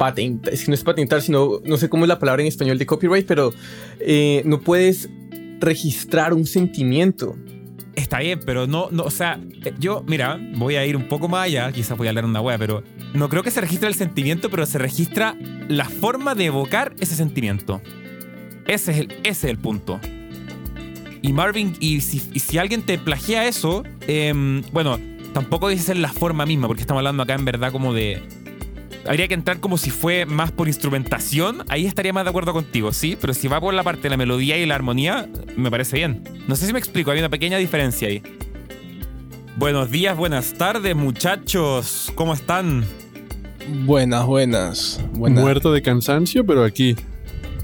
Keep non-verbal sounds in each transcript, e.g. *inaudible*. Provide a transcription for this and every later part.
patentar, no es patentar, sino, no sé cómo es la palabra en español de copyright, pero eh, no puedes registrar un sentimiento. Está bien, pero no, no, o sea, eh, yo, mira, voy a ir un poco más allá, quizás voy a hablar una wea, pero no creo que se registre el sentimiento, pero se registra la forma de evocar ese sentimiento. Ese es el, ese es el punto. Y Marvin, y si, y si alguien te plagia eso, em, bueno, tampoco dice ser la forma misma, porque estamos hablando acá en verdad como de. Habría que entrar como si fue más por instrumentación, ahí estaría más de acuerdo contigo, ¿sí? Pero si va por la parte de la melodía y la armonía, me parece bien. No sé si me explico, hay una pequeña diferencia ahí. Buenos días, buenas tardes, muchachos. ¿Cómo están? Buenas, buenas. buenas. Muerto de cansancio, pero aquí.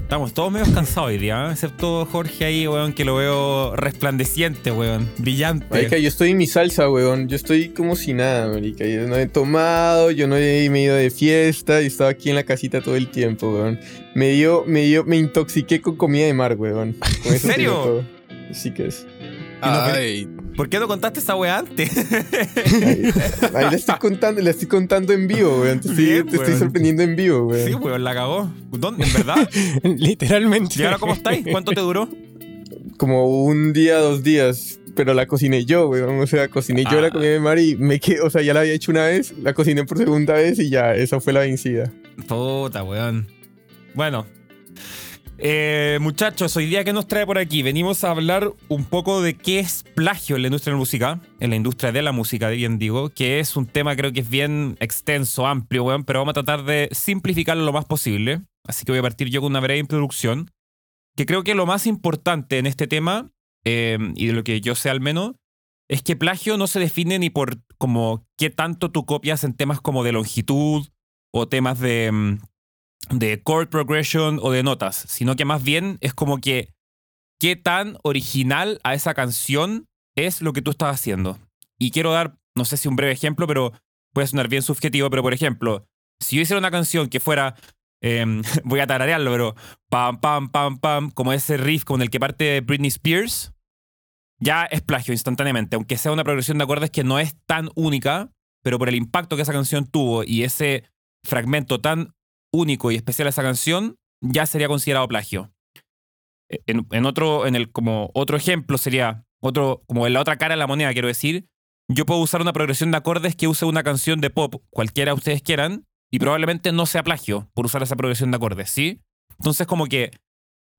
Estamos todos medio cansados hoy día, ¿eh? excepto Jorge ahí, weón, que lo veo resplandeciente, weón, brillante. Marica, yo estoy en mi salsa, weón. Yo estoy como si nada, marica. Yo no he tomado, yo no he me he ido de fiesta, y estaba aquí en la casita todo el tiempo, weón. Me dio, me dio, me intoxiqué con comida de mar, weón. Con *laughs* ¿En serio? digo todo. Sí que es. Ay, ¿Por qué no contaste esa weá antes? Ahí, *laughs* ahí le estoy contando, le estoy contando en vivo, weón. Te estoy, Bien, te estoy sorprendiendo en vivo, weón. sí, weón, la cagó. ¿Dónde? ¿En verdad? *laughs* literalmente. ¿Y ahora cómo estáis? ¿Cuánto te duró? Como un día, dos días. Pero la cociné yo, weón. O sea, cociné yo Ah. la comida de mar y me quedé, o sea, ya la había hecho una vez, la cociné por segunda vez y ya, esa fue la vencida. Puta, weón. Bueno. Eh, muchachos, hoy día que nos trae por aquí, venimos a hablar un poco de qué es plagio en la industria de la música, en la industria de la música, bien digo, que es un tema creo que es bien extenso, amplio, weón, pero vamos a tratar de simplificarlo lo más posible. Así que voy a partir yo con una breve introducción, que creo que lo más importante en este tema, eh, y de lo que yo sé al menos, es que plagio no se define ni por como qué tanto tú copias en temas como de longitud o temas de, mm, de chord progression o de notas, sino que más bien es como que qué tan original a esa canción es lo que tú estás haciendo. Y quiero dar, no sé si un breve ejemplo, pero puede sonar bien subjetivo, pero por ejemplo, si yo hiciera una canción que fuera, em, *laughs* voy a tararearlo, pero pam, pam, pam, pam, como ese riff con el que parte Britney Spears, ya es plagio instantáneamente, aunque sea una progresión de acordes que no es tan única, pero por el impacto que esa canción tuvo y ese fragmento tan único y especial a esa canción, ya sería considerado plagio. E, En, otro, en el, como otro ejemplo sería, otro, como en la otra cara de la moneda, quiero decir, yo puedo usar una progresión de acordes que use una canción de pop, cualquiera ustedes quieran, y probablemente no sea plagio por usar esa progresión de acordes, ¿sí? Entonces, como que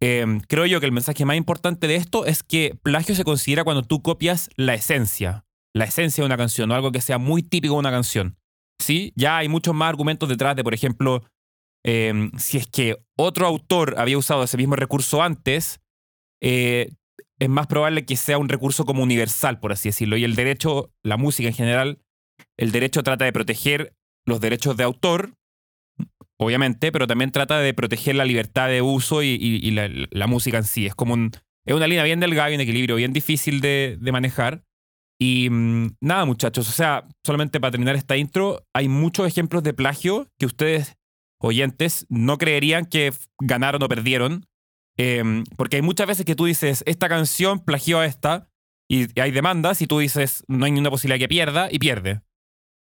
eh, creo yo que el mensaje más importante de esto es que plagio se considera cuando tú copias la esencia, la esencia de una canción o algo que sea muy típico de una canción. ¿Sí? Ya hay muchos más argumentos detrás de, por ejemplo, eh, si es que otro autor había usado ese mismo recurso antes, eh, es más probable que sea un recurso como universal, por así decirlo. Y el derecho, la música en general, el derecho trata de proteger los derechos de autor, obviamente, pero también trata de proteger la libertad de uso y, la, música en sí. Es como es una línea bien delgada y un equilibrio bien difícil de, de manejar. Y mm, nada, muchachos, o sea, solamente para terminar esta intro, hay muchos ejemplos de plagio que ustedes, oyentes, no creerían que ganaron o perdieron. Em, porque hay muchas veces que tú dices, esta canción plagió a esta, y hay demandas, y tú dices, no hay ninguna posibilidad que pierda, y pierde.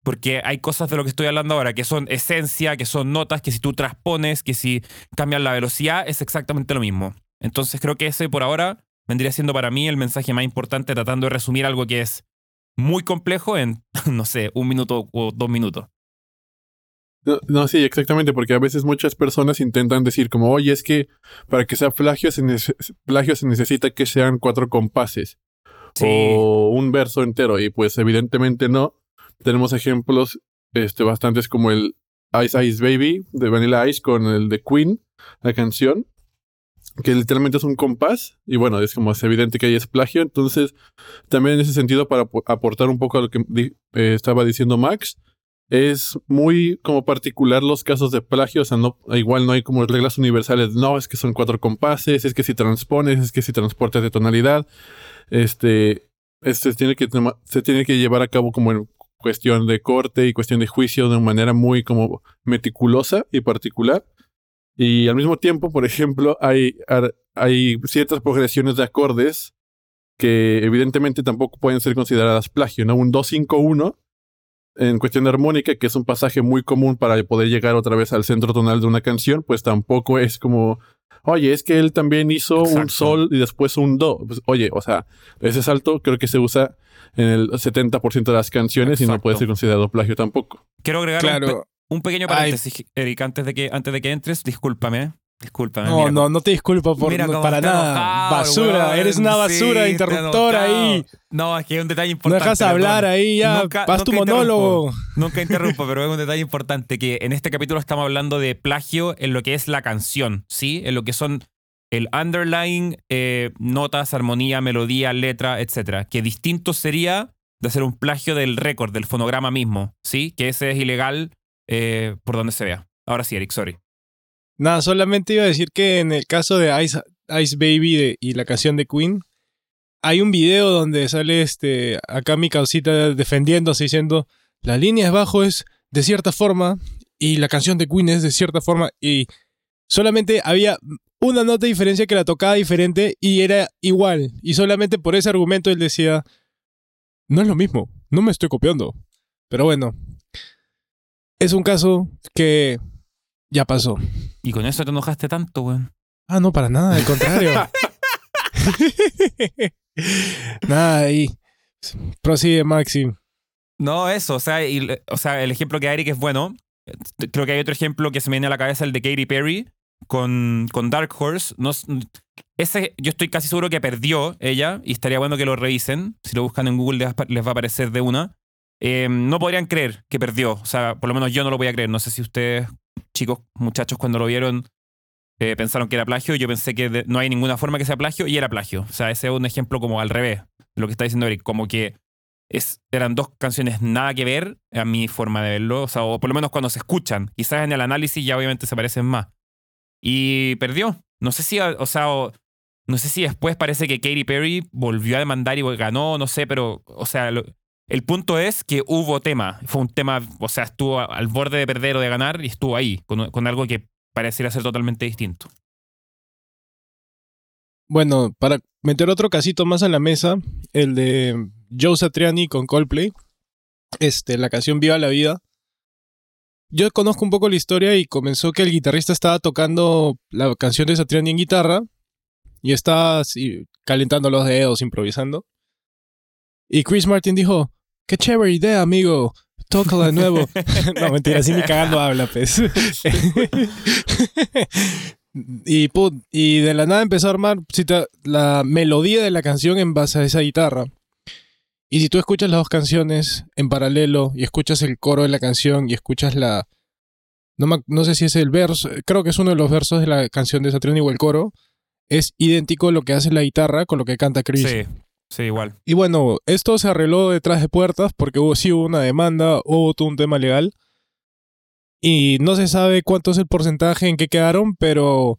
Porque hay cosas de lo que estoy hablando ahora, que son esencia, que son notas, que si tú transpones, que si cambias la velocidad, es exactamente lo mismo. Entonces creo que ese por ahora vendría siendo para mí el mensaje más importante, tratando de resumir algo que es muy complejo en, *laughs* no sé, un minuto o dos minutos. No, no, sí, exactamente, porque a veces muchas personas intentan decir como, oye, es que para que sea plagio se, plagio se necesita que sean cuatro compases o un verso entero, y pues evidentemente no. Tenemos ejemplos este, bastantes como el Ice Ice Baby de Vanilla Ice con el de Queen, la canción, que literalmente es un compás, y bueno, es como es evidente que ahí es plagio, entonces también en ese sentido para apo- aportar un poco a lo que di- eh, estaba diciendo Max, es muy como particular los casos de plagio, o sea, no, igual no hay como reglas universales, no, es que son cuatro compases, es que si transpones, es que si transportas de tonalidad, este, este tiene que se tiene que llevar a cabo como en cuestión de corte y cuestión de juicio de una manera muy como meticulosa y particular. Y al mismo tiempo, por ejemplo, hay, hay ciertas progresiones de acordes que evidentemente tampoco pueden ser consideradas plagio, ¿no? Un 2-5-1 en cuestión de armónica, que es un pasaje muy común para poder llegar otra vez al centro tonal de una canción, pues tampoco es como, oye, es que él también hizo un sol y después un do. Pues, oye, o sea, ese salto creo que se usa en el 70% de las canciones y no puede ser considerado plagio tampoco. Quiero agregar un, pequeño paréntesis, Eric, antes de, que, antes de que entres, discúlpame. Discúlpame. No, no, no te disculpo por, para nada. basura, eres una basura interruptor ahí. No, es que hay un detalle importante. No dejas hablar ahí, ya. Vas tu monólogo. Nunca interrumpo, pero es un detalle importante que en este capítulo estamos hablando de plagio en lo que es la canción, ¿sí? En lo que son el underlying, eh, notas, armonía, melodía, letra, etc. Que distinto sería de hacer un plagio del récord, del fonograma mismo, ¿sí? Que ese es ilegal eh, por donde se vea. Ahora sí, Eric, sorry. Nada, solamente iba a decir que en el caso de Ice, Ice Baby y la canción de Queen, hay un video donde sale este acá mi causita defendiéndose diciendo la línea de bajo es de cierta forma y la canción de Queen es de cierta forma y solamente había una nota de diferencia que la tocaba diferente y era igual y solamente por ese argumento él decía no es lo mismo, no me estoy copiando. Pero bueno, es un caso que ya pasó. ¿Y con eso te enojaste tanto, weón? Ah, no, para nada, al contrario. *laughs* nada, ahí. Prosigue, Maxi. No, eso, o sea, o sea, el ejemplo que da Eric es bueno. Creo que hay otro ejemplo que se me viene a la cabeza, el de Katy Perry con, con Dark Horse. No, ese yo estoy casi seguro que perdió ella y estaría bueno que lo revisen. Si lo buscan en Google les va a aparecer de una. Eh, no podrían creer que perdió. O sea, por lo menos yo no lo voy a creer. No sé si ustedes chicos, muchachos, cuando lo vieron, eh, pensaron que era plagio. Yo pensé que no hay ninguna forma que sea plagio y era plagio. O sea, ese es un ejemplo como al revés de lo que está diciendo Eric. Como que es, eran dos canciones nada que ver a mi forma de verlo. O sea, o por lo menos cuando se escuchan. Quizás en el análisis ya obviamente se parecen más. Y perdió. No sé si, o sea, no sé si después parece que Katy Perry volvió a demandar y ganó, no sé, pero, o sea, el punto es que hubo tema. Fue un tema, o sea, estuvo al borde de perder o de ganar y estuvo ahí, con, algo que pareciera ser totalmente distinto. Bueno, para meter otro casito más a la mesa, el de Joe Satriani con Coldplay, este, la canción Viva la Vida. Yo conozco un poco la historia y comenzó que el guitarrista estaba tocando la canción de Satriani en guitarra y estaba calentando los dedos, improvisando. Y Chris Martin dijo, Qué chévere idea, amigo. Tócala de nuevo. *laughs* no, mentira, así ni cagando habla, pues. y, y de la nada empezó a armar la melodía de la canción en base a esa guitarra. Y si tú escuchas las dos canciones en paralelo y escuchas el coro de la canción y escuchas la... No, no sé si es el verso, creo que es uno de los versos de la canción de Satriani o el coro. Es idéntico lo que hace la guitarra con lo que canta Chris. Sí. Sí, igual. Y bueno, esto se arregló detrás de puertas porque hubo, sí hubo una demanda, hubo todo un tema legal. Y no se sabe cuánto es el porcentaje en que quedaron, pero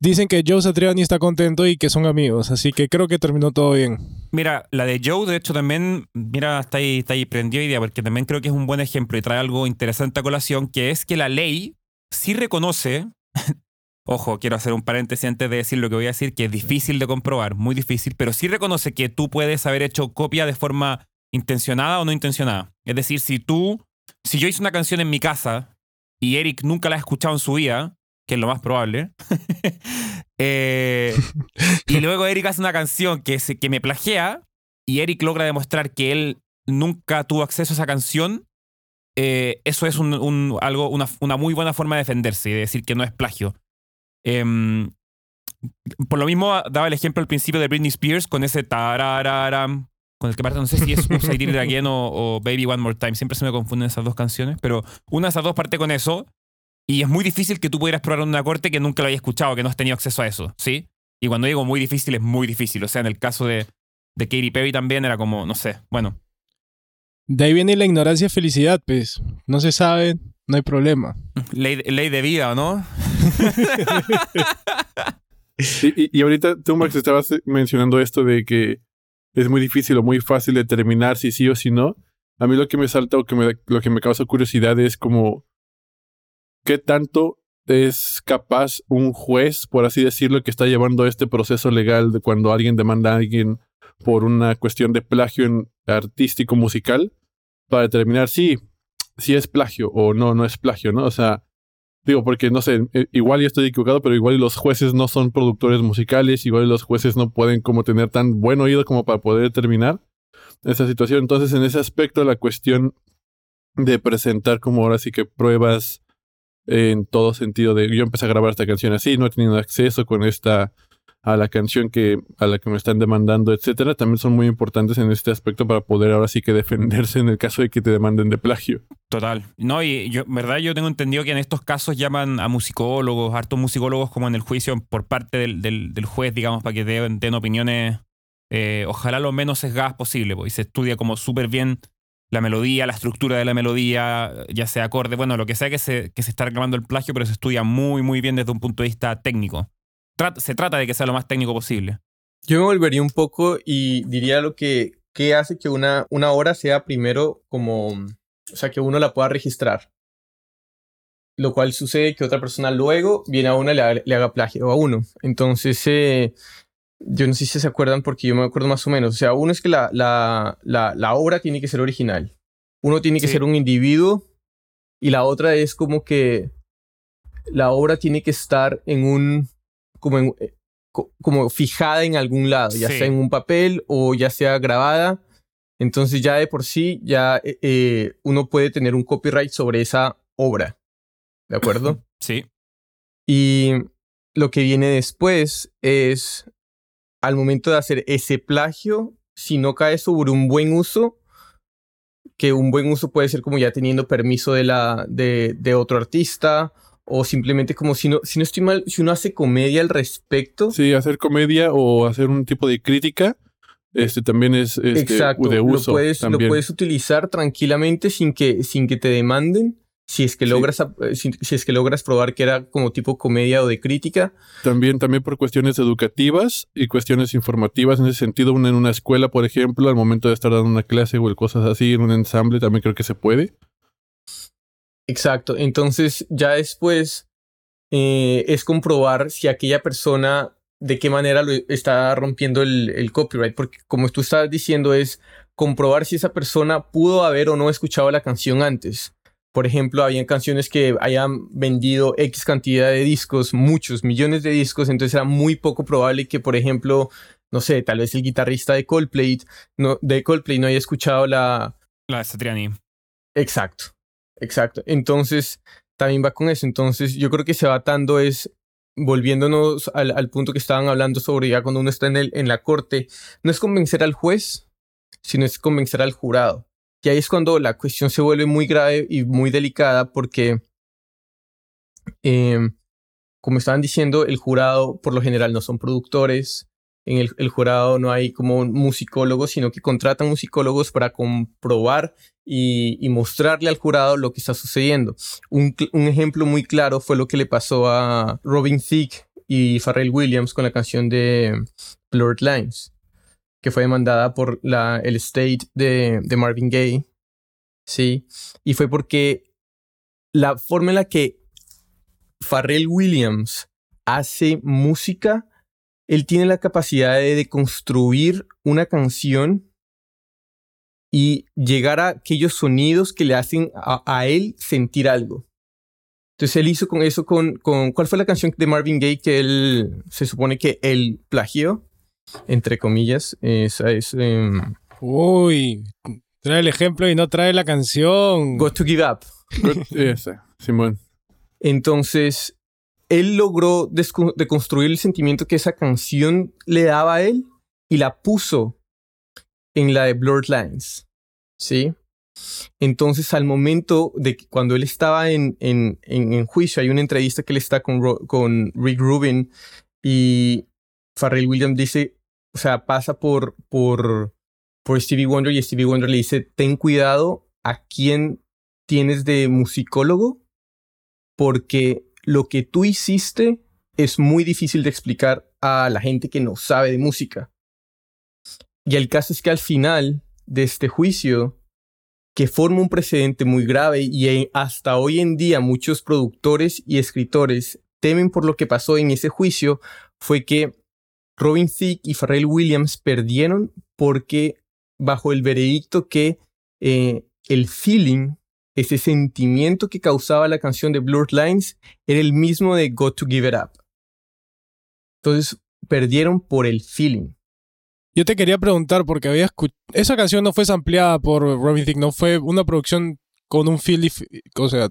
dicen que Joe Satriani está contento y que son amigos, así que creo que terminó todo bien. Mira, la de Joe, de hecho, también, mira, está ahí, está ahí prendió idea, porque también creo que es un buen ejemplo y trae algo interesante a colación, que es que la ley sí reconoce Ojo, quiero hacer un paréntesis antes de decir lo que voy a decir, que es difícil de comprobar, muy difícil, pero sí reconoce que tú puedes haber hecho copia de forma intencionada o no intencionada. Es decir, si tú, si yo hice una canción en mi casa y Eric nunca la ha escuchado en su vida, que es lo más probable, *laughs* eh, *laughs* y luego Eric hace una canción que, se, que me plagia y Eric logra demostrar que él nunca tuvo acceso a esa canción, eh, eso es un, algo, una, una muy buena forma de defenderse y de decir que no es plagio. Em, por lo mismo, daba el ejemplo al principio de Britney Spears con ese tarararam, con el que parte, no sé si es Upside Down Again o, Baby One More Time, siempre se me confunden esas dos canciones, pero una de esas dos parte con eso y es muy difícil que tú pudieras probar una corte que nunca lo haya escuchado, que no has tenido acceso a eso, ¿sí? Y cuando digo muy difícil, es muy difícil. O sea, en el caso de, de Katy Perry también era como, no sé, bueno. De ahí viene la ignorancia y felicidad, pues. No se sabe, no hay problema. Ley, ley de vida, ¿o no? y, ahorita tú, Max, estabas mencionando esto de que es muy difícil o muy fácil determinar si sí o si no. A mí lo que me salta o que me, lo que me causa curiosidad es como qué tanto es capaz un juez, por así decirlo, que está llevando este proceso legal de cuando alguien demanda a alguien por una cuestión de plagio artístico musical, para determinar si, si es plagio o no, no es plagio, ¿no? O sea, digo, porque no sé, eh, igual yo estoy equivocado, pero igual los jueces no son productores musicales, igual los jueces no pueden como tener tan buen oído como para poder determinar esa situación. Entonces, en ese aspecto, la cuestión de presentar como ahora sí que pruebas en todo sentido de yo empecé a grabar esta canción así, no he tenido acceso con esta a la canción que a la que me están demandando, etcétera, también son muy importantes en este aspecto para poder ahora sí que defenderse en el caso de que te demanden de plagio. Total. No, y yo, verdad, yo tengo entendido que en estos casos llaman a musicólogos, hartos musicólogos como en el juicio por parte del, del, juez, digamos, para que den, den opiniones, eh, ojalá lo menos sesgadas posible, porque se estudia como súper bien la melodía, la estructura de la melodía, ya sea acorde, bueno, lo que sea que se, que se está reclamando el plagio, pero se estudia muy, muy bien desde un punto de vista técnico. Se trata de que sea lo más técnico posible. Yo me volvería un poco y diría lo que, que hace que una, una obra sea primero como, o sea, que uno la pueda registrar. Lo cual sucede que otra persona luego viene a una y le, le haga plagio a uno. Entonces, eh, yo no sé si se acuerdan porque yo me acuerdo más o menos. O sea, uno es que la, la, la, obra tiene que ser original. Uno tiene que ser un individuo y la otra es como que la obra tiene que estar en un, como, eh, como fijada en algún lado, ya sea en un papel o ya sea grabada. Entonces ya de por sí ya eh, eh, uno puede tener un copyright sobre esa obra. ¿De acuerdo? Sí. Y lo que viene después es al momento de hacer ese plagio, si no cae sobre un buen uso, que un buen uso puede ser como ya teniendo permiso de, la, de, de otro artista o simplemente como si no, si no estoy mal, si uno hace comedia al respecto. Sí, hacer comedia o hacer un tipo de crítica, este también es este, Exacto, de uso. Lo puedes, lo puedes utilizar tranquilamente sin que, sin que te demanden si es que logras eh, si, es que logras probar que era como tipo comedia o de crítica también también por cuestiones educativas y cuestiones informativas en ese sentido una en una escuela por ejemplo al momento de estar dando una clase o cosas así en un ensamble también creo que se puede exacto. Entonces ya después eh, es comprobar si aquella persona de qué manera lo está rompiendo el, el copyright porque como tú estás diciendo es comprobar si esa persona pudo haber o no escuchado la canción antes. Por ejemplo, habían canciones que hayan vendido X cantidad de discos, muchos millones de discos, entonces era muy poco probable que, por ejemplo, no sé, tal vez el guitarrista de Coldplay no, de Coldplay no haya escuchado la... La Satriani. Exacto, exacto. Entonces, también va con eso. Entonces, yo creo que se va atando es, volviéndonos al, al punto que estaban hablando sobre ya cuando uno está en, el, en la corte, no es convencer al juez, sino es convencer al jurado. Y ahí es cuando la cuestión se vuelve muy grave y muy delicada porque, em, como estaban diciendo, el jurado por lo general no son productores. En el, jurado no hay como musicólogos, sino que contratan musicólogos para comprobar y, mostrarle al jurado lo que está sucediendo. Un, ejemplo muy claro fue lo que le pasó a Robin Thicke y Pharrell Williams con la canción de Blurred Lines que fue demandada por el state de, de Marvin Gaye. Sí. Y fue porque la forma en la que Pharrell Williams hace música, él tiene la capacidad de, construir una canción y llegar a aquellos sonidos que le hacen a, él sentir algo. Entonces él hizo con eso con, con... ¿Cuál fue la canción de Marvin Gaye que él se supone que él plagió? entre comillas. Esa es. Em, Uy, trae el ejemplo y no trae la canción. Got to Give Up. *laughs* esa, Simón. Entonces, él logró deconstruir el sentimiento que esa canción le daba a él y la puso en la de Blurred Lines. ¿Sí? Entonces, al momento de que cuando él estaba en, en, en, juicio, hay una entrevista que él está con, con Rick Rubin y Pharrell Williams dice, o sea, pasa por, por, por Stevie Wonder y Stevie Wonder le dice, ten cuidado a quién tienes de musicólogo, porque lo que tú hiciste es muy difícil de explicar a la gente que no sabe de música. Y el caso es que al final de este juicio, que forma un precedente muy grave y hasta hoy en día muchos productores y escritores temen por lo que pasó en ese juicio, fue que Robin Thicke y Pharrell Williams perdieron porque bajo el veredicto que eh, el feeling, ese sentimiento que causaba la canción de Blurred Lines, era el mismo de Got to Give It Up. Entonces perdieron por el feeling. Yo te quería preguntar, porque había escuchado. Esa canción no fue sampleada por Robin Thicke, no fue una producción con un feel. O sea,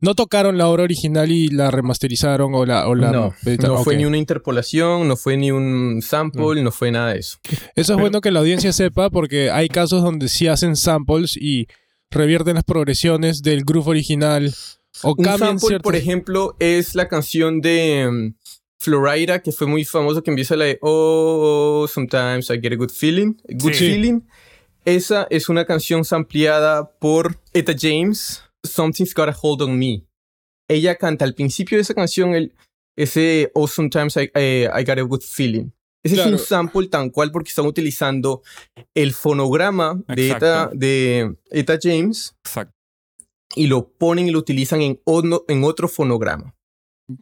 no tocaron la obra original y la remasterizaron o la. O la no, no fue ni una interpolación, no fue ni un sample, no fue nada de eso. Eso es bueno que la audiencia sepa, porque hay casos donde sí hacen samples y revierten las progresiones del groove original. O un sample, por ejemplo, es la canción de. Florida, que fue muy famoso, que empieza la de Oh, sometimes I get a good feeling. Good feeling. Esa es una canción sampleada por Etta James, Something's Got a Hold on Me. Ella canta al principio de esa canción el, ese Oh, sometimes I, eh, I, got a good feeling. Ese es un sample tan cual porque están utilizando el fonograma de Etta, de James Exacto. y lo ponen y lo utilizan en, en otro fonograma.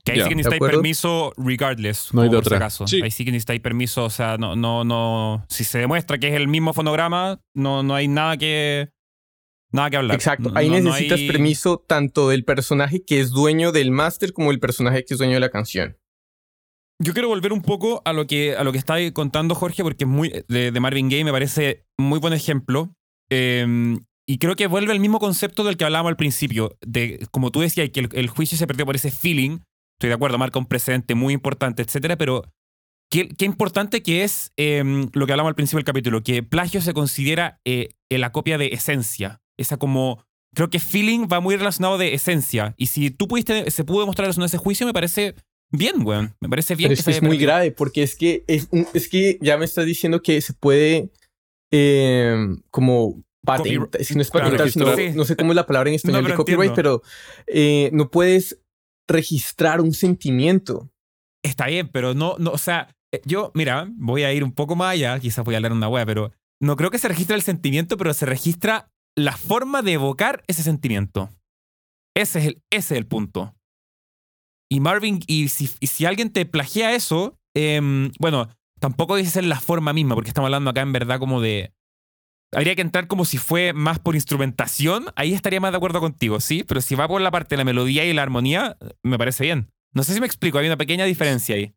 Que ahí sí que necesitáis permiso regardless. No hay de otra. Caso. Ahí sí que necesitáis permiso. O sea, no, no, no. Si se demuestra que es el mismo fonograma, no, no hay nada que. Nada que hablar. Exacto. Ahí necesitas permiso tanto del personaje que es dueño del máster como del personaje que es dueño de la canción. Yo quiero volver un poco a lo que, a lo que está contando Jorge, porque es muy. De, Marvin Gaye me parece muy buen ejemplo. Em, y creo que vuelve al mismo concepto del que hablábamos al principio. De, como tú decías, que el juicio se perdió por ese feeling estoy de acuerdo, marca un precedente muy importante, etcétera, pero qué, importante que es em, lo que hablamos al principio del capítulo, que plagio se considera eh, la copia de esencia. Esa como. Creo que feeling va muy relacionado de esencia. Y si tú pudiste, se pudo demostrar eso en ese juicio, me parece bien, weón. Me parece bien. Pero es muy grave, porque es que, es, es que ya me estás diciendo que se puede em, como patentar, si no es patentar, no, sé cómo es la palabra en español de copyright, pero eh, no puedes registrar un sentimiento. Está bien, pero no, no, o sea, eh, yo, mira, voy a ir un poco más allá, quizás voy a hablar una wea, pero no creo que se registre el sentimiento, pero se registra la forma de evocar ese sentimiento. Ese es el, ese es el punto. Y Marvin, y si, si alguien te plagia eso, em, bueno, tampoco dice ser la forma misma, porque estamos hablando acá en verdad como de habría que entrar como si fue más por instrumentación, ahí estaría más de acuerdo contigo, ¿sí? Pero si va por la parte de la melodía y la armonía, me parece bien. No sé si me explico, hay una pequeña diferencia ahí.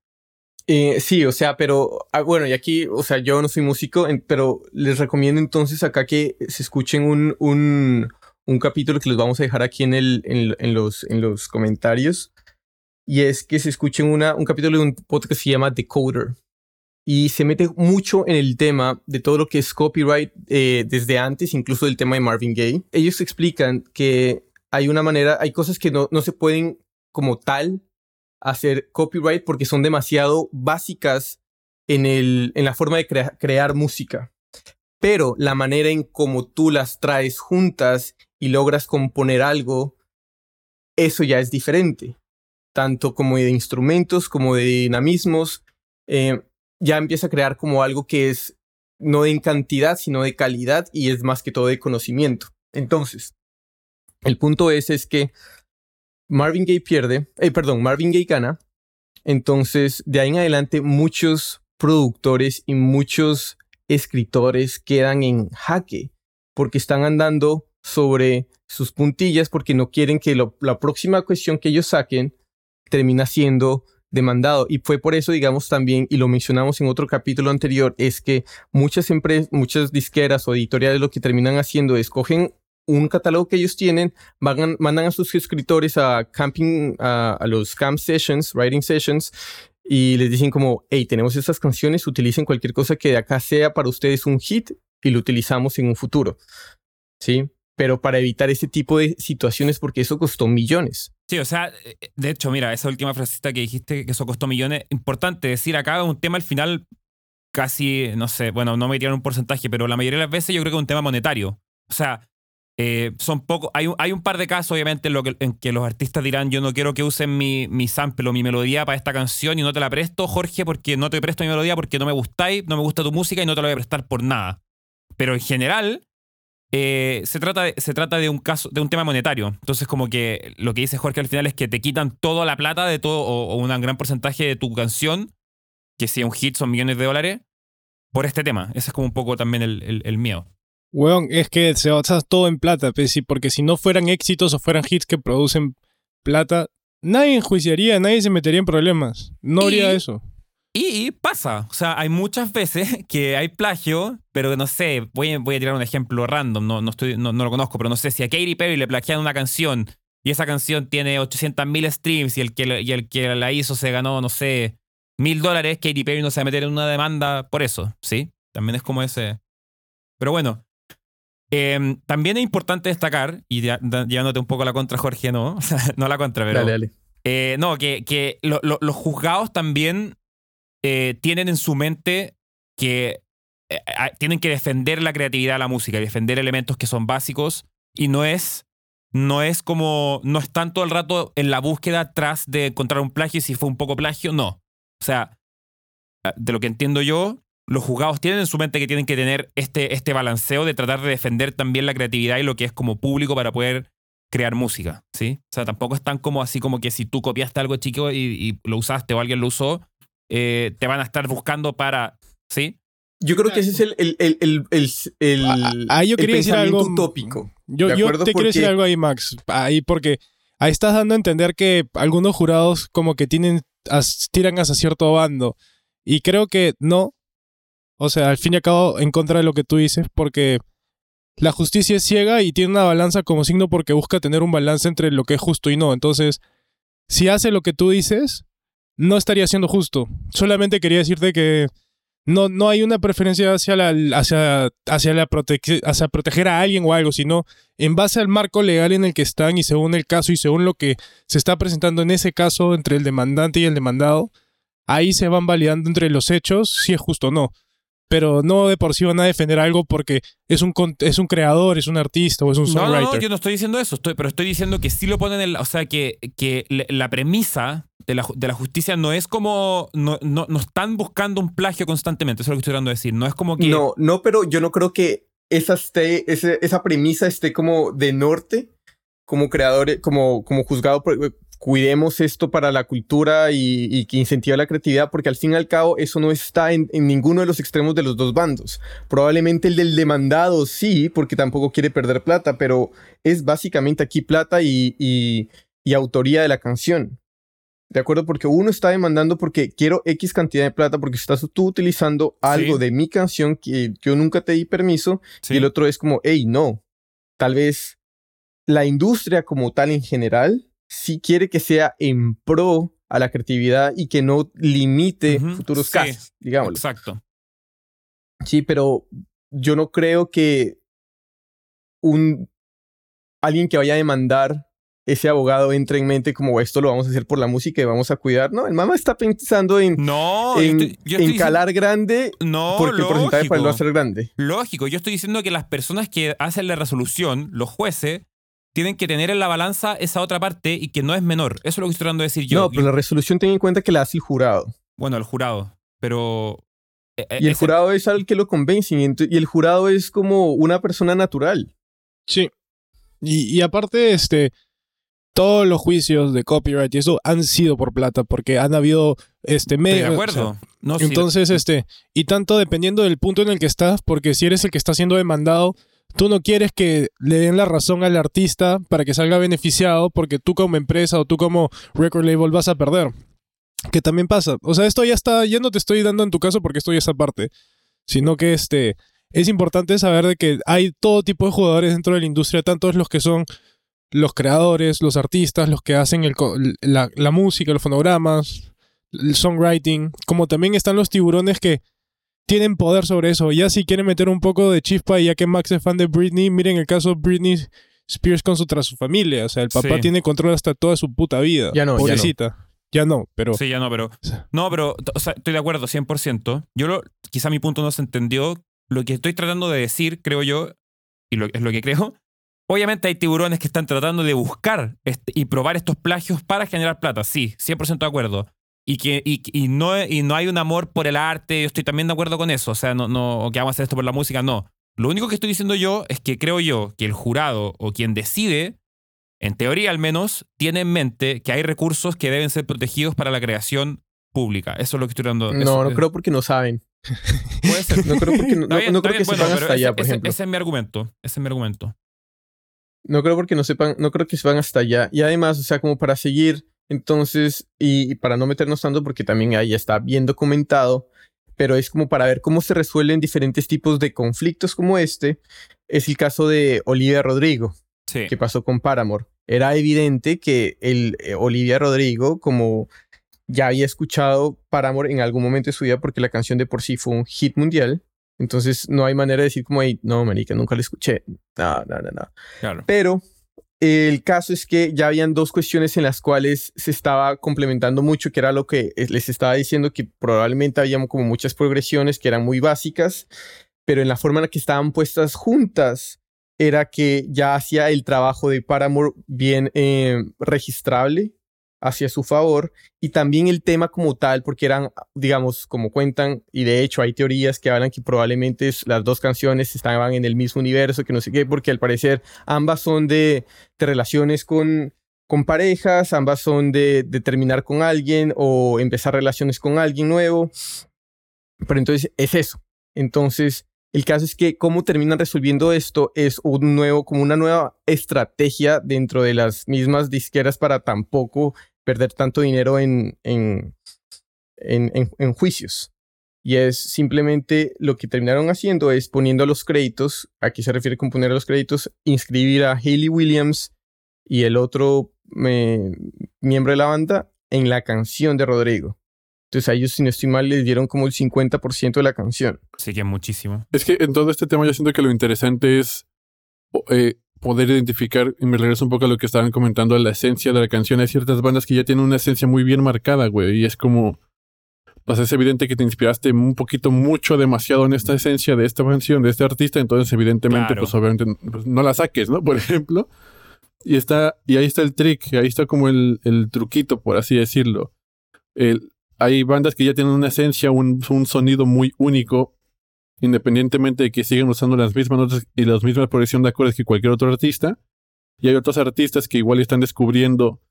Eh, sí, o sea, pero ah, bueno, y aquí, o sea, yo no soy músico, pero les recomiendo entonces acá que se escuchen un, un, un capítulo que les vamos a dejar aquí en, el, en, los, en los comentarios. Y es que se escuchen una, un capítulo de un podcast que se llama Decoder y se mete mucho en el tema de todo lo que es copyright eh, desde antes, incluso del tema de Marvin Gaye. Ellos explican que hay una manera, hay cosas que no, no se pueden como tal hacer copyright porque son demasiado básicas en, el, en la forma de crear música. Pero la manera en cómo tú las traes juntas y logras componer algo, eso ya es diferente. Tanto como de instrumentos, como de dinamismos. Eh, ya empieza a crear como algo que es no en cantidad, sino de calidad y es más que todo de conocimiento. Entonces, el punto es, es que Marvin Gaye pierde, eh, perdón, Marvin Gaye gana. Entonces, de ahí en adelante, muchos productores y muchos escritores quedan en jaque porque están andando sobre sus puntillas porque no quieren que la próxima cuestión que ellos saquen termina siendo demandado. Y fue por eso, digamos, también, y lo mencionamos en otro capítulo anterior, es que muchas empresas, muchas disqueras o editoriales lo que terminan haciendo es cogen un catálogo que ellos tienen, van, mandan a sus escritores a camping, a, los camp sessions, writing sessions, y les dicen como, hey, tenemos estas canciones, utilicen cualquier cosa que de acá sea para ustedes un hit y lo utilizamos en un futuro. ¿Sí? Pero para evitar ese tipo de situaciones porque eso costó millones. Sí, o sea, eh, de hecho, mira, esa última frasecita que dijiste que eso costó millones, importante decir acá un tema al final casi, no sé, bueno, no me dieron un porcentaje, pero la mayoría de las veces yo creo que es un tema monetario. O sea, eh, son pocos, hay hay un par de casos obviamente en, lo que, en que los artistas dirán yo no quiero que usen mi, mi sample o mi melodía para esta canción y no te la presto, Jorge, porque no te presto mi melodía porque no me gustáis, no me gusta tu música y no te la voy a prestar por nada. Pero en general, eh, se, trata de, se trata de un caso, de un tema monetario. Entonces, como que lo que dice Jorge al final es que te quitan toda la plata de todo, o, un gran porcentaje de tu canción, que si es un hit son millones de dólares, por este tema. Ese es como un poco también el, el, miedo. Weón, es que se basa todo en plata, pues, sí, porque si no fueran éxitos o fueran hits que producen plata, nadie enjuiciaría, nadie se metería en problemas. No habría Y- eso. Y pasa, o sea, hay muchas veces *laughs* que hay plagio, pero no sé, voy a, voy a tirar un ejemplo random, no, no, estoy, no, no lo conozco, pero no sé si a Katy Perry le plagian una canción y esa canción tiene 800.000 streams y el, que, la- y el que la hizo se ganó, no sé, mil dólares, Katy Perry no se va a meter en una demanda por eso, ¿sí? También es como ese... Pero bueno, em, también es importante destacar, y ya- llevándote un poco a la contra, Jorge, no, *laughs* no la contra, pero... Dale, dale. Eh, no, que, que lo- lo- los juzgados también eh, tienen en su mente que eh, tienen que defender la creatividad de la música, y defender elementos que son básicos y no es no es como no están todo el rato en la búsqueda tras de encontrar un plagio si fue un poco plagio, no. O sea, de lo que entiendo yo, los juzgados tienen en su mente que tienen que tener este, este balanceo de tratar de defender también la creatividad y lo que es como público para poder crear música, ¿sí? O sea, tampoco es tan como así como que si tú copiaste algo chico y, y lo usaste o alguien lo usó, eh, te van a estar buscando para, ¿sí? Yo creo que ese es el, el, el, el, el, el- Ah, ah, yo el quería decir algo- utópico. Yo, ¿De yo acuerdo? te quiero decir algo ahí, Max. Ahí, porque ahí estás dando a entender que algunos jurados como que tienen, as- tiran hacia cierto bando. Y creo que no. O sea, al fin y al cabo, en contra de lo que tú dices, porque la justicia es ciega y tiene una balanza como signo porque busca tener un balance entre lo que es justo y no. Entonces, si hace lo que tú dices, no estaría siendo justo. Solamente quería decirte que no, no hay una preferencia hacia la, hacia, hacia, la protec- hacia proteger a alguien o algo, sino en base al marco legal en el que están y según el caso y según lo que se está presentando en ese caso entre el demandante y el demandado, ahí se van validando entre los hechos si es justo o no. Pero no de por sí van a defender algo porque es un, es un creador, es un artista o es un No, no, songwriter. no, yo no estoy diciendo eso, estoy, pero estoy diciendo que sí lo ponen en la, o sea, que, que la premisa de la, de la justicia no es como, no, no, no están buscando un plagio constantemente, eso es lo que estoy tratando de decir, no es como que... No, no, pero yo no creo que esa, esté, ese- esa premisa esté como de norte, como creadores, como, como juzgado por cuidemos esto para la cultura y, y que incentiva la creatividad, porque al fin y al cabo eso no está en, en ninguno de los extremos de los dos bandos. Probablemente el del demandado sí, porque tampoco quiere perder plata, pero es básicamente aquí plata y, y, y autoría de la canción. ¿De acuerdo? Porque uno está demandando porque quiero X cantidad de plata porque estás tú utilizando algo Sí. de mi canción que yo nunca te di permiso Sí. y el otro es como, hey, no, tal vez la industria como tal en general sí quiere que sea en pro a la creatividad y que no limite futuros sí, casos, digámoslo. Exacto. Sí, pero yo no creo que un alguien que vaya a demandar ese abogado entre en mente como esto lo vamos a hacer por la música y vamos a cuidar. No, el mamá está pensando en, No, en, estoy- yo en estoy calar grande no, porque el porcentaje para él va a ser grande. Lógico, yo estoy diciendo que las personas que hacen la resolución, los jueces, tienen que tener en la balanza esa otra parte y que no es menor. Eso es lo que estoy tratando de decir yo. no, pero la resolución ten en cuenta que la hace el jurado. Bueno, el jurado. Pero. eh, eh, Y el ese- jurado es al que lo convencen. Y, el jurado es como una persona natural. Sí. Y, y aparte, este, todos los juicios de copyright y eso han sido por plata, porque han habido este de acuerdo. No, sí, entonces, este, y tanto dependiendo del punto en el que estás, porque si eres el que está siendo demandado, tú no quieres que le den la razón al artista para que salga beneficiado, porque tú como empresa o tú como record label vas a perder. Que también pasa. O sea, esto ya está, ya no te estoy dando en tu caso porque estoy esa parte, sino que este, es importante saber de que hay todo tipo de jugadores dentro de la industria, tanto los que son los creadores, los artistas, los que hacen la, la música, los fonogramas, el songwriting, como también están los tiburones que tienen poder sobre eso. Ya si quieren meter un poco de chispa, y ya que Max es fan de Britney, miren el caso de Britney Spears con su, tras su familia. O sea, el papá Sí. tiene control hasta toda su puta vida. Ya no, ya no. Pobrecita. Ya no, pero... Sí, ya no, pero. No, pero o sea, estoy de acuerdo 100%. Yo lo, quizá mi punto no se entendió. Lo que estoy tratando de decir, creo yo, y lo, es lo que creo. *laughs* Obviamente hay tiburones que están tratando de buscar este- y probar estos plagios para generar plata. Sí, 100% de acuerdo. Y que y, y no, y no hay un amor por el arte. Yo estoy también de acuerdo con eso. O sea, no, no que vamos a hacer esto por la música, no. Lo único que estoy diciendo yo es que creo yo que el jurado o quien decide, en teoría al menos, tiene en mente que hay recursos que deben ser protegidos para la creación pública. Eso es lo que estoy dando. No, eso no es- creo porque no saben. *laughs* Puede ser. No creo, porque, no, bien, creo que bueno, sepan hasta allá, ese, por ese- ejemplo. ese es mi argumento. Ese es mi argumento. No creo porque no sepan, no creo que sepan hasta allá. Y además, o sea, como para seguir, entonces, y, y para no meternos tanto, porque también ahí está bien documentado, pero es como para ver cómo se resuelven diferentes tipos de conflictos como este, es el caso de Olivia Rodrigo, Sí. que pasó con Paramore. Era evidente que el eh, Olivia Rodrigo, como ya había escuchado Paramore en algún momento de su vida, porque la canción de por sí fue un hit mundial, entonces no hay manera de decir como, "Ey, no, marica, nunca la escuché. No, no, no, no. Claro. Pero el caso es que ya habían dos cuestiones en las cuales se estaba complementando mucho, que era lo que eh, les estaba diciendo, que probablemente había como muchas progresiones que eran muy básicas, pero en la forma en la que estaban puestas juntas era que ya hacía el trabajo de Paramore bien eh, registrable hacia su favor y también el tema como tal, porque eran, digamos, como cuentan, y de hecho hay teorías que hablan que probablemente las dos canciones estaban en el mismo universo, que no sé qué, porque al parecer ambas son de, de relaciones con, con parejas, ambas son de, de terminar con alguien o empezar relaciones con alguien nuevo. Pero entonces es eso. Entonces, el caso es que cómo terminan resolviendo esto es un nuevo, como una nueva estrategia dentro de las mismas disqueras para tampoco perder tanto dinero en, en, en, juicios. Y es simplemente lo que terminaron haciendo es poniendo los créditos, aquí se refiere con poner los créditos, inscribir a Hayley Williams y el otro eh, miembro de la banda en la canción de Rodrigo. Entonces a ellos, si no estoy mal, les dieron como el 50% de la canción. Sí que muchísimo. Es que en todo este tema yo siento que lo interesante es eh, poder identificar, y me regreso un poco a lo que estaban comentando, la esencia de la canción. Hay ciertas bandas que ya tienen una esencia muy bien marcada, güey, y es como, pues es evidente que te inspiraste un poquito, mucho, demasiado en esta esencia de esta canción, de este artista, entonces evidentemente, Claro. pues obviamente pues, no la saques, ¿no? *laughs* Por ejemplo. Y está, y ahí está el trick, ahí está como el, el truquito, por así decirlo. El, hay bandas que ya tienen una esencia, un, sonido muy único, independientemente de que sigan usando las mismas notas y la misma progresión de acordes que cualquier otro artista. Y hay otros artistas que igual están descubriendo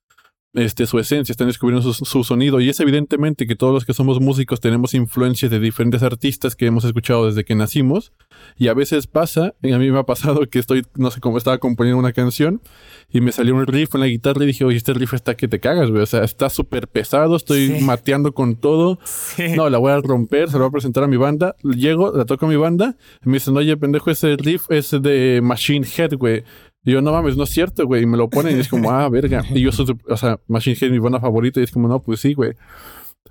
este, su esencia, están descubriendo su, su sonido. Y es evidentemente que todos los que somos músicos tenemos influencias de diferentes artistas que hemos escuchado desde que nacimos. Y a veces pasa, y a mí me ha pasado que estoy, no sé cómo estaba componiendo una canción y me salió un riff en la guitarra y dije, oye, este riff está que te cagas, güey. O sea, está súper pesado, estoy Sí. mateando con todo. Sí. No, la voy a romper, se la voy a presentar a mi banda. Llego, la toco a mi banda. Y me dicen, oye, pendejo, ese riff es de Machine Head, güey. Y yo, no mames, no es cierto, güey. Y me lo ponen y es como, ah, verga. Y yo o sea, Machine Head mi banda favorita. Y es como, no, pues sí, güey.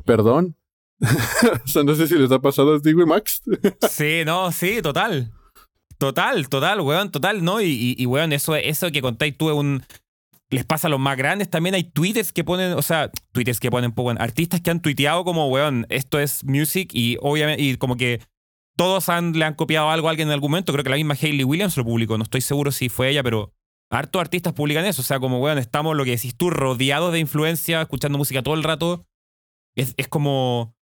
Perdón. *laughs* o sea, no sé si les ha pasado a ti, güey, Max. Sí, no, sí, total. Total, total, weón, total, ¿no? Y, y, y, weón, eso, eso que contáis tú es un. Les pasa a los más grandes. También hay twitters que ponen, o sea, twitters que ponen, pues, artistas que han tuiteado como, weón, esto es music y obviamente, y como que todos han, le han copiado algo a alguien en algún momento. Creo que la misma Hayley Williams lo publicó, no estoy seguro si fue ella, pero hartos artistas publican eso. O sea, como, weón, estamos, lo que decís tú, rodeados de influencia, escuchando música todo el rato. Es, como.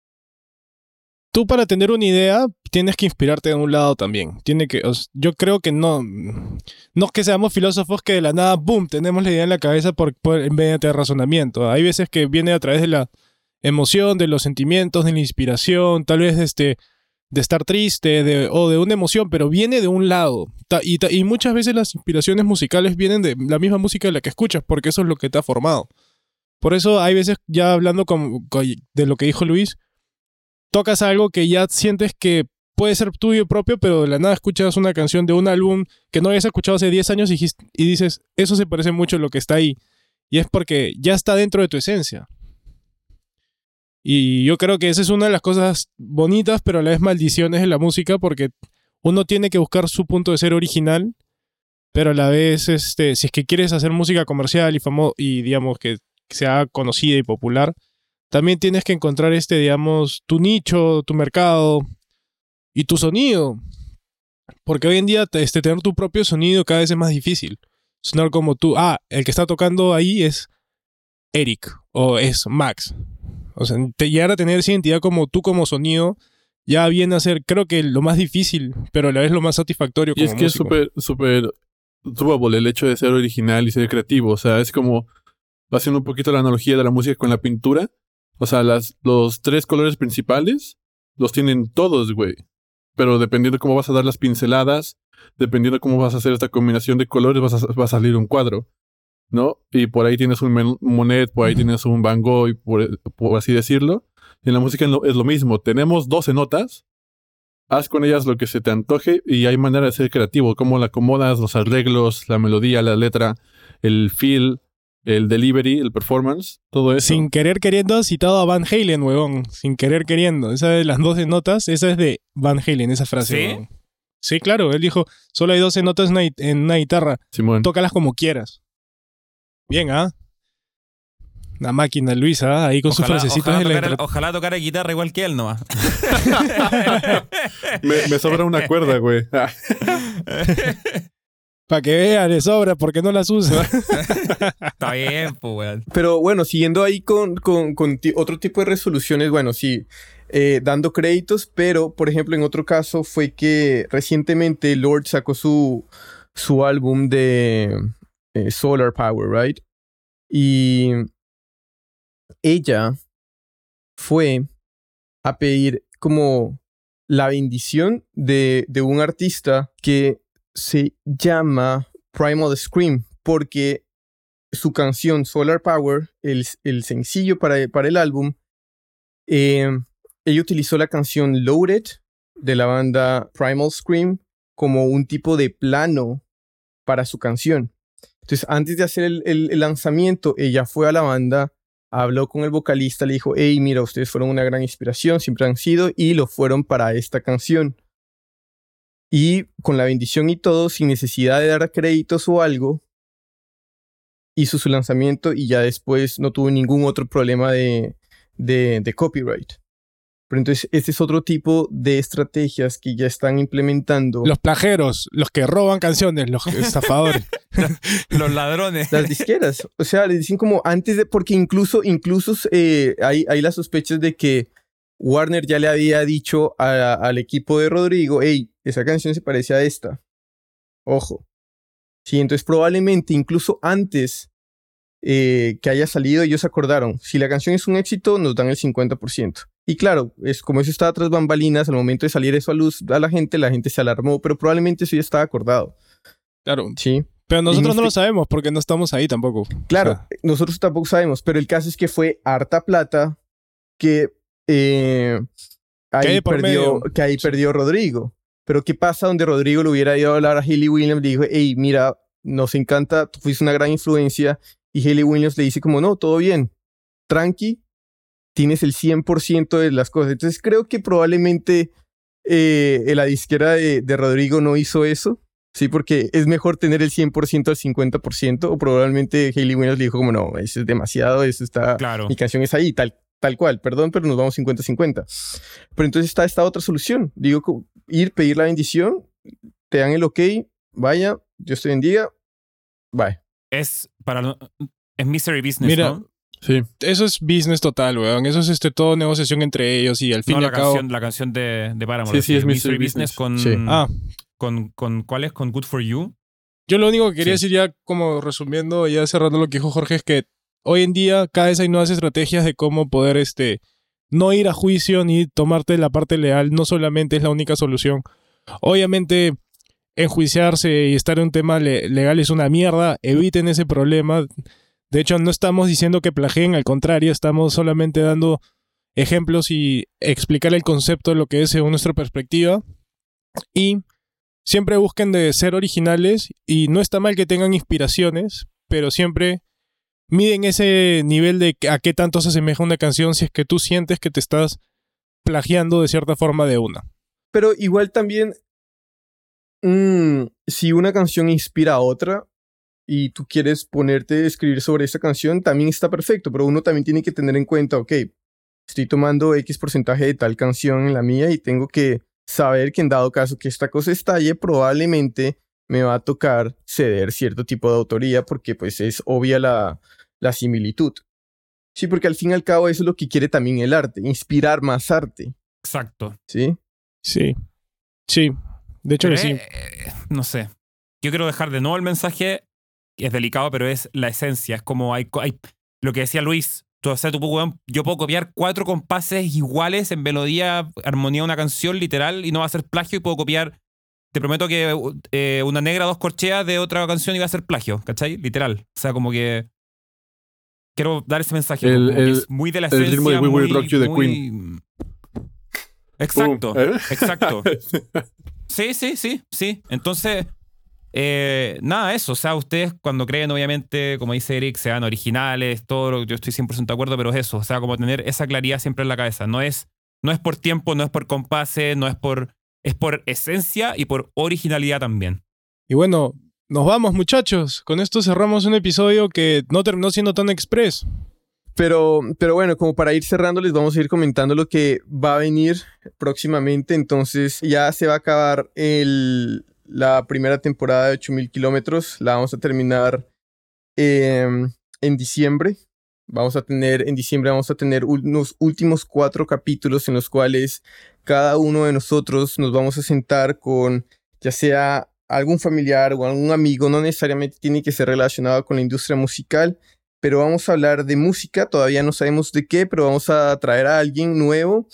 Tú para tener una idea tienes que inspirarte de un lado también. Tiene que, yo creo que no, no es que seamos filósofos que de la nada, boom, tenemos la idea en la cabeza por, por de razonamiento. Hay veces que viene a través de la emoción, de los sentimientos, de la inspiración, tal vez este, de estar triste de, o de una emoción, pero viene de un lado. Y, y muchas veces las inspiraciones musicales vienen de la misma música de la que escuchas, porque eso es lo que te ha formado. Por eso hay veces, ya hablando con- de lo que dijo Luis, tocas algo que ya sientes que puede ser tuyo propio, pero de la nada escuchas una canción de un álbum que no habías escuchado hace 10 años y, y dices, eso se parece mucho a lo que está ahí. Y es porque ya está dentro de tu esencia. Y yo creo que esa es una de las cosas bonitas, pero a la vez maldiciones de la música, porque uno tiene que buscar su punto de ser original, pero a la vez, este, si es que quieres hacer música comercial y famoso y digamos que sea conocida y popular, también tienes que encontrar este, digamos, tu nicho, tu mercado y tu sonido. Porque hoy en día te- este, tener tu propio sonido cada vez es más difícil. Sonar como tú, ah, el que está tocando ahí es Eric o es Max. O sea, te, llegar a tener esa identidad como tú como sonido ya viene a ser, creo que lo más difícil, pero a la vez lo más satisfactorio. Y es como que es músico. súper, súper doable el hecho de ser original y ser creativo. O sea, es como haciendo un poquito la analogía de la música con la pintura. O sea, las, los tres colores principales Los tienen todos, güey. Pero dependiendo de cómo vas a dar las pinceladas, dependiendo de cómo vas a hacer esta combinación de colores, vas a- va a salir un cuadro. ¿No? Y por ahí tienes un Monet, por ahí tienes un Van Gogh, por, por así decirlo. En la música es lo, es lo mismo. Tenemos 12 notas. Haz con ellas lo que se te antoje y hay manera de ser creativo. Cómo la acomodas, los arreglos, la melodía, la letra, el feel, el delivery, el performance, todo eso. Sin querer queriendo ha citado a Van Halen, huevón. Sin querer queriendo. Esa de las 12 notas, esa es de Van Halen, esa frase. ¿Sí? huevón. Sí, claro. Él dijo, solo hay 12 notas en una, gui- en una guitarra. Simón. Tócalas como quieras. Bien, ¿ah? La máquina Luisa, ¿ah? ahí con sus frasecitas ojalá de la ojalá tocara guitarra igual que él nomás. *laughs* Me, me sobra una cuerda, güey. *laughs* Para que vean, le sobra porque no las usa. *laughs* Está bien, pues, weón. Pero bueno, siguiendo ahí con, con- otro tipo de resoluciones, bueno, sí, eh, dando créditos, pero por ejemplo en otro caso fue que recientemente Lord sacó su, su álbum de eh, Solar Power, ¿right? Y ella fue a pedir como la bendición de, de un artista que se llama Primal Scream, porque su canción Solar Power, el, el sencillo para, para el álbum, eh, ella utilizó la canción Loaded de la banda Primal Scream como un tipo de plano para su canción. Entonces, antes de hacer el, lanzamiento, ella fue a la banda, habló con el vocalista, le dijo, hey, mira, ustedes fueron una gran inspiración, siempre han sido, y lo fueron para esta canción. Y con la bendición y todo, sin necesidad de dar créditos o algo, hizo su lanzamiento y ya después no tuvo ningún otro problema de, de copyright. Pero entonces, este es otro tipo de estrategias que ya están implementando los plajeros, los que roban canciones, los estafadores. *laughs* Los ladrones. las disqueras. O sea, le dicen como antes de, porque incluso, incluso eh, hay, hay las sospechas de que Warner ya le había dicho a- al equipo de Rodrigo, hey, esa canción se parece a esta. Ojo. Sí, entonces probablemente incluso antes eh, que haya salido, ellos acordaron, si la canción es un éxito, nos dan el 50%. Y claro, es como eso estaba tras bambalinas, al momento de salir eso a luz a la gente, la gente se alarmó, pero probablemente eso ya estaba acordado. Claro. Sí. Pero nosotros no este- lo sabemos porque no estamos ahí tampoco. Claro, O sea, nosotros tampoco sabemos, pero el caso es que fue harta plata que eh, ahí, perdió, que ahí perdió Rodrigo. Pero ¿qué pasa donde Rodrigo le hubiera ido a hablar a Haley Williams? Le dijo, hey, mira, nos encanta, tú fuiste una gran influencia. Y Haley Williams le dice como, no, todo bien, tranqui, tienes el 100% de las cosas. Entonces creo que probablemente eh, la disquera de, de Rodrigo no hizo eso. Sí, porque es mejor tener el 100% al 50%, o probablemente Hayley Williams le dijo como, no, eso es demasiado, eso está, Claro. mi canción es ahí, tal, tal cual, perdón, pero nos vamos 50-50. Pero entonces está esta otra solución, digo, ir, pedir la bendición, te dan el ok, vaya, Dios te bendiga, bye. Es para no- es Mystery Business, Mira, ¿no? Sí. Eso es business total, weón. Eso es este, todo negociación entre ellos y al fin No, y la al cabo. canción, la canción de, de Paramore. Sí, sí, es Mystery Business, Business. con, Sí. Ah, con, con. ¿Cuál es? Con Good For You. yo lo único que quería Sí. decir ya, como resumiendo, ya cerrando lo que dijo Jorge, es que hoy en día cada vez hay nuevas estrategias de cómo poder este, no ir a juicio ni tomarte la parte leal. No solamente es la única solución. Obviamente, enjuiciarse y estar en un tema le- legal es una mierda. Eviten ese problema. De hecho, no estamos diciendo que plagien, al contrario, estamos solamente dando ejemplos y explicar el concepto de lo que es según nuestra perspectiva. Y siempre busquen de ser originales y no está mal que tengan inspiraciones, pero siempre miden ese nivel de a qué tanto se asemeja una canción si es que tú sientes que te estás plagiando de cierta forma de una. Pero igual también, mm, si una canción inspira a otra y tú quieres ponerte a escribir sobre esa canción, también está perfecto, pero uno también tiene que tener en cuenta, ok, estoy tomando X porcentaje de tal canción en la mía y tengo que saber que en dado caso que esta cosa estalle, probablemente me va a tocar ceder cierto tipo de autoría porque pues es obvia la, la similitud. Sí, porque al fin y al cabo eso es lo que quiere también el arte, inspirar más arte, Exacto. ¿sí? Sí. Sí. De hecho Pero que sí. eh, no sé. Yo quiero dejar de nuevo el mensaje, es delicado, pero es la esencia. Es como hay, hay lo que decía Luis, o sea, tú, weón, yo puedo copiar cuatro compases iguales en melodía, armonía de una canción, literal, y no va a ser plagio, y puedo copiar. Te prometo que eh, una negra, dos corcheas de otra canción iba a ser plagio, ¿cachai? Literal. O sea, como que. Quiero dar ese mensaje. El- el- es muy de la el esencia. ritmo de We Will muy- Rock You de muy- Exacto, Pum. ¿Eh? exacto. *laughs* Sí, sí, sí, sí. Entonces, eh, nada, eso. O sea, ustedes cuando creen, obviamente, como dice Eric, sean originales, todo lo yo estoy 100% de acuerdo, pero es eso. O sea, como tener esa claridad siempre en la cabeza. No es, no es por tiempo, no es por compase, no es por. Es por esencia y por originalidad también. Y bueno, nos vamos muchachos. Con esto cerramos un episodio que no terminó siendo tan express. Pero, pero bueno, como para ir cerrando, les vamos a ir comentando lo que va a venir próximamente. Entonces, ya se va a acabar el, la primera temporada de 8000 kilómetros. La vamos a terminar em, en diciembre. Vamos a tener, en diciembre vamos a tener unos últimos cuatro capítulos en los cuales cada uno de nosotros nos vamos a sentar con, ya sea algún familiar o algún amigo, no necesariamente tiene que ser relacionado con la industria musical, pero vamos a hablar de música, todavía no sabemos de qué, pero vamos a traer a alguien nuevo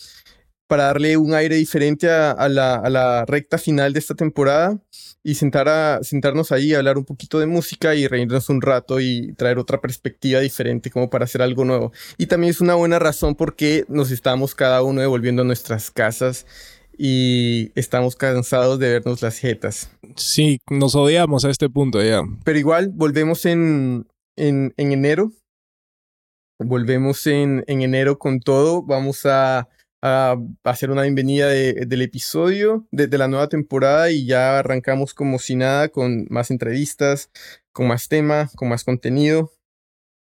para darle un aire diferente a, a la, a la recta final de esta temporada y sentar a, sentarnos ahí a hablar un poquito de música y reírnos un rato y traer otra perspectiva diferente como para hacer algo nuevo. Y también es una buena razón porque nos estamos cada uno devolviendo a nuestras casas y estamos cansados de vernos las jetas. Sí, nos odiamos a este punto ya. Pero igual, volvemos en, en, en enero. Volvemos en, en enero con todo. Vamos a, a hacer una bienvenida de- del episodio, de, la nueva temporada y ya arrancamos como si nada con más entrevistas, con más tema, con más contenido.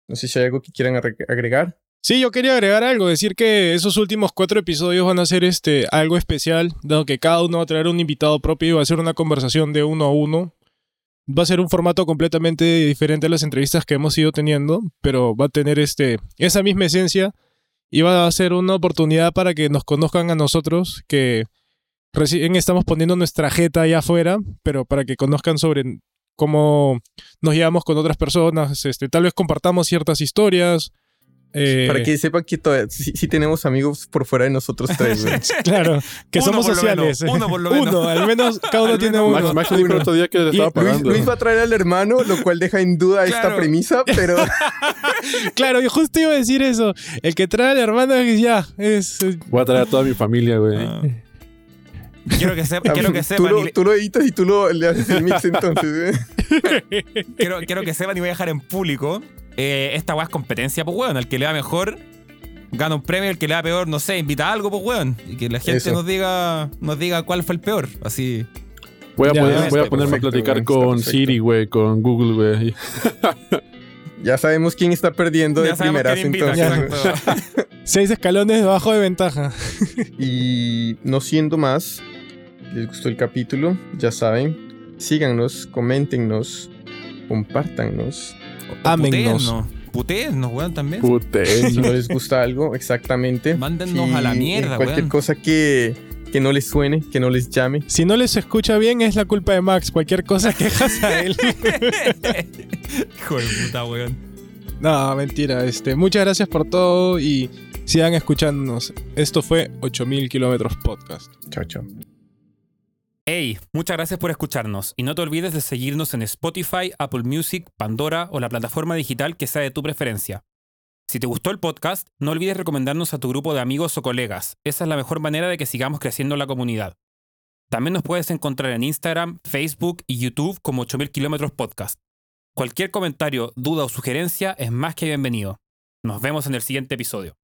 No sé si hay algo que quieran agregar. Sí, yo quería agregar algo, decir que esos últimos cuatro episodios van a ser este algo especial, dado que cada uno va a traer un invitado propio y va a ser una conversación de uno a uno. Va a ser un formato completamente diferente a las entrevistas que hemos ido teniendo, pero va a tener este esa misma esencia va a ser una oportunidad para que nos conozcan a nosotros, que recién estamos poniendo nuestra jeta allá afuera, pero para que conozcan sobre cómo nos llevamos con otras personas, este, tal vez compartamos ciertas historias. Eh, Para que sepan que todavía sí, sí tenemos amigos por fuera de nosotros tres. güey. *laughs* Claro, que Uno somos sociales. menos, uno por lo menos. Uno, al menos cada uno Al tiene menos uno. Max, Max dijo el otro día que le Y estaba Luis, pagando. Luis va a traer al hermano, lo cual deja en duda esta premisa, pero *laughs* Claro, yo justo iba a decir eso. El que trae al hermano es ya, es... Voy a traer a toda mi familia, güey. Ah. Quiero que, sepa- quiero que tú, sepan. y lo, tú lo editas y tú lo, le haces el mix entonces. ¿eh? *laughs* quiero, quiero que sepan y voy a dejar en público. eh, esta weá es competencia, pues weón. Al que le va mejor, gana un premio. El que le va peor, no sé, invita a algo, pues weón. Y que la gente Eso. nos diga, nos diga cuál fue el peor. Así. Voy a, Ya, poner- está voy a ponerme a platicar güey, con. Siri, güey, con Google, güey. *laughs* Ya sabemos quién está perdiendo de Ya primeras entonces. *laughs* Seis escalones debajo de ventaja. Y no siendo más, les gustó el capítulo, ya saben, síganos, coméntenos, compártanos. Ámennos. Putéennos. Putéennos, weón, también. Si Puteño. no les gusta algo, exactamente. Mándennos a la mierda, Cualquier weón. cosa que, que no les suene, que no les llame. Si no les escucha bien es la culpa de Max. Cualquier cosa quejas a él. *laughs* Hijo de puta, weón. no, mentira. Este, muchas gracias por todo y sigan escuchándonos. Esto fue 8000 kilómetros podcast. Chao, chao. Hey, muchas gracias por escucharnos y no te olvides de seguirnos en Spotify, Apple Music, Pandora o la plataforma digital que sea de tu preferencia. Si te gustó el podcast, no olvides recomendarnos a tu grupo de amigos o colegas. Esa es la mejor manera de que sigamos creciendo la comunidad. También nos puedes encontrar en Instagram, Facebook y YouTube como 8000 kilómetros podcast. Cualquier comentario, duda o sugerencia es más que bienvenido. Nos vemos en el siguiente episodio.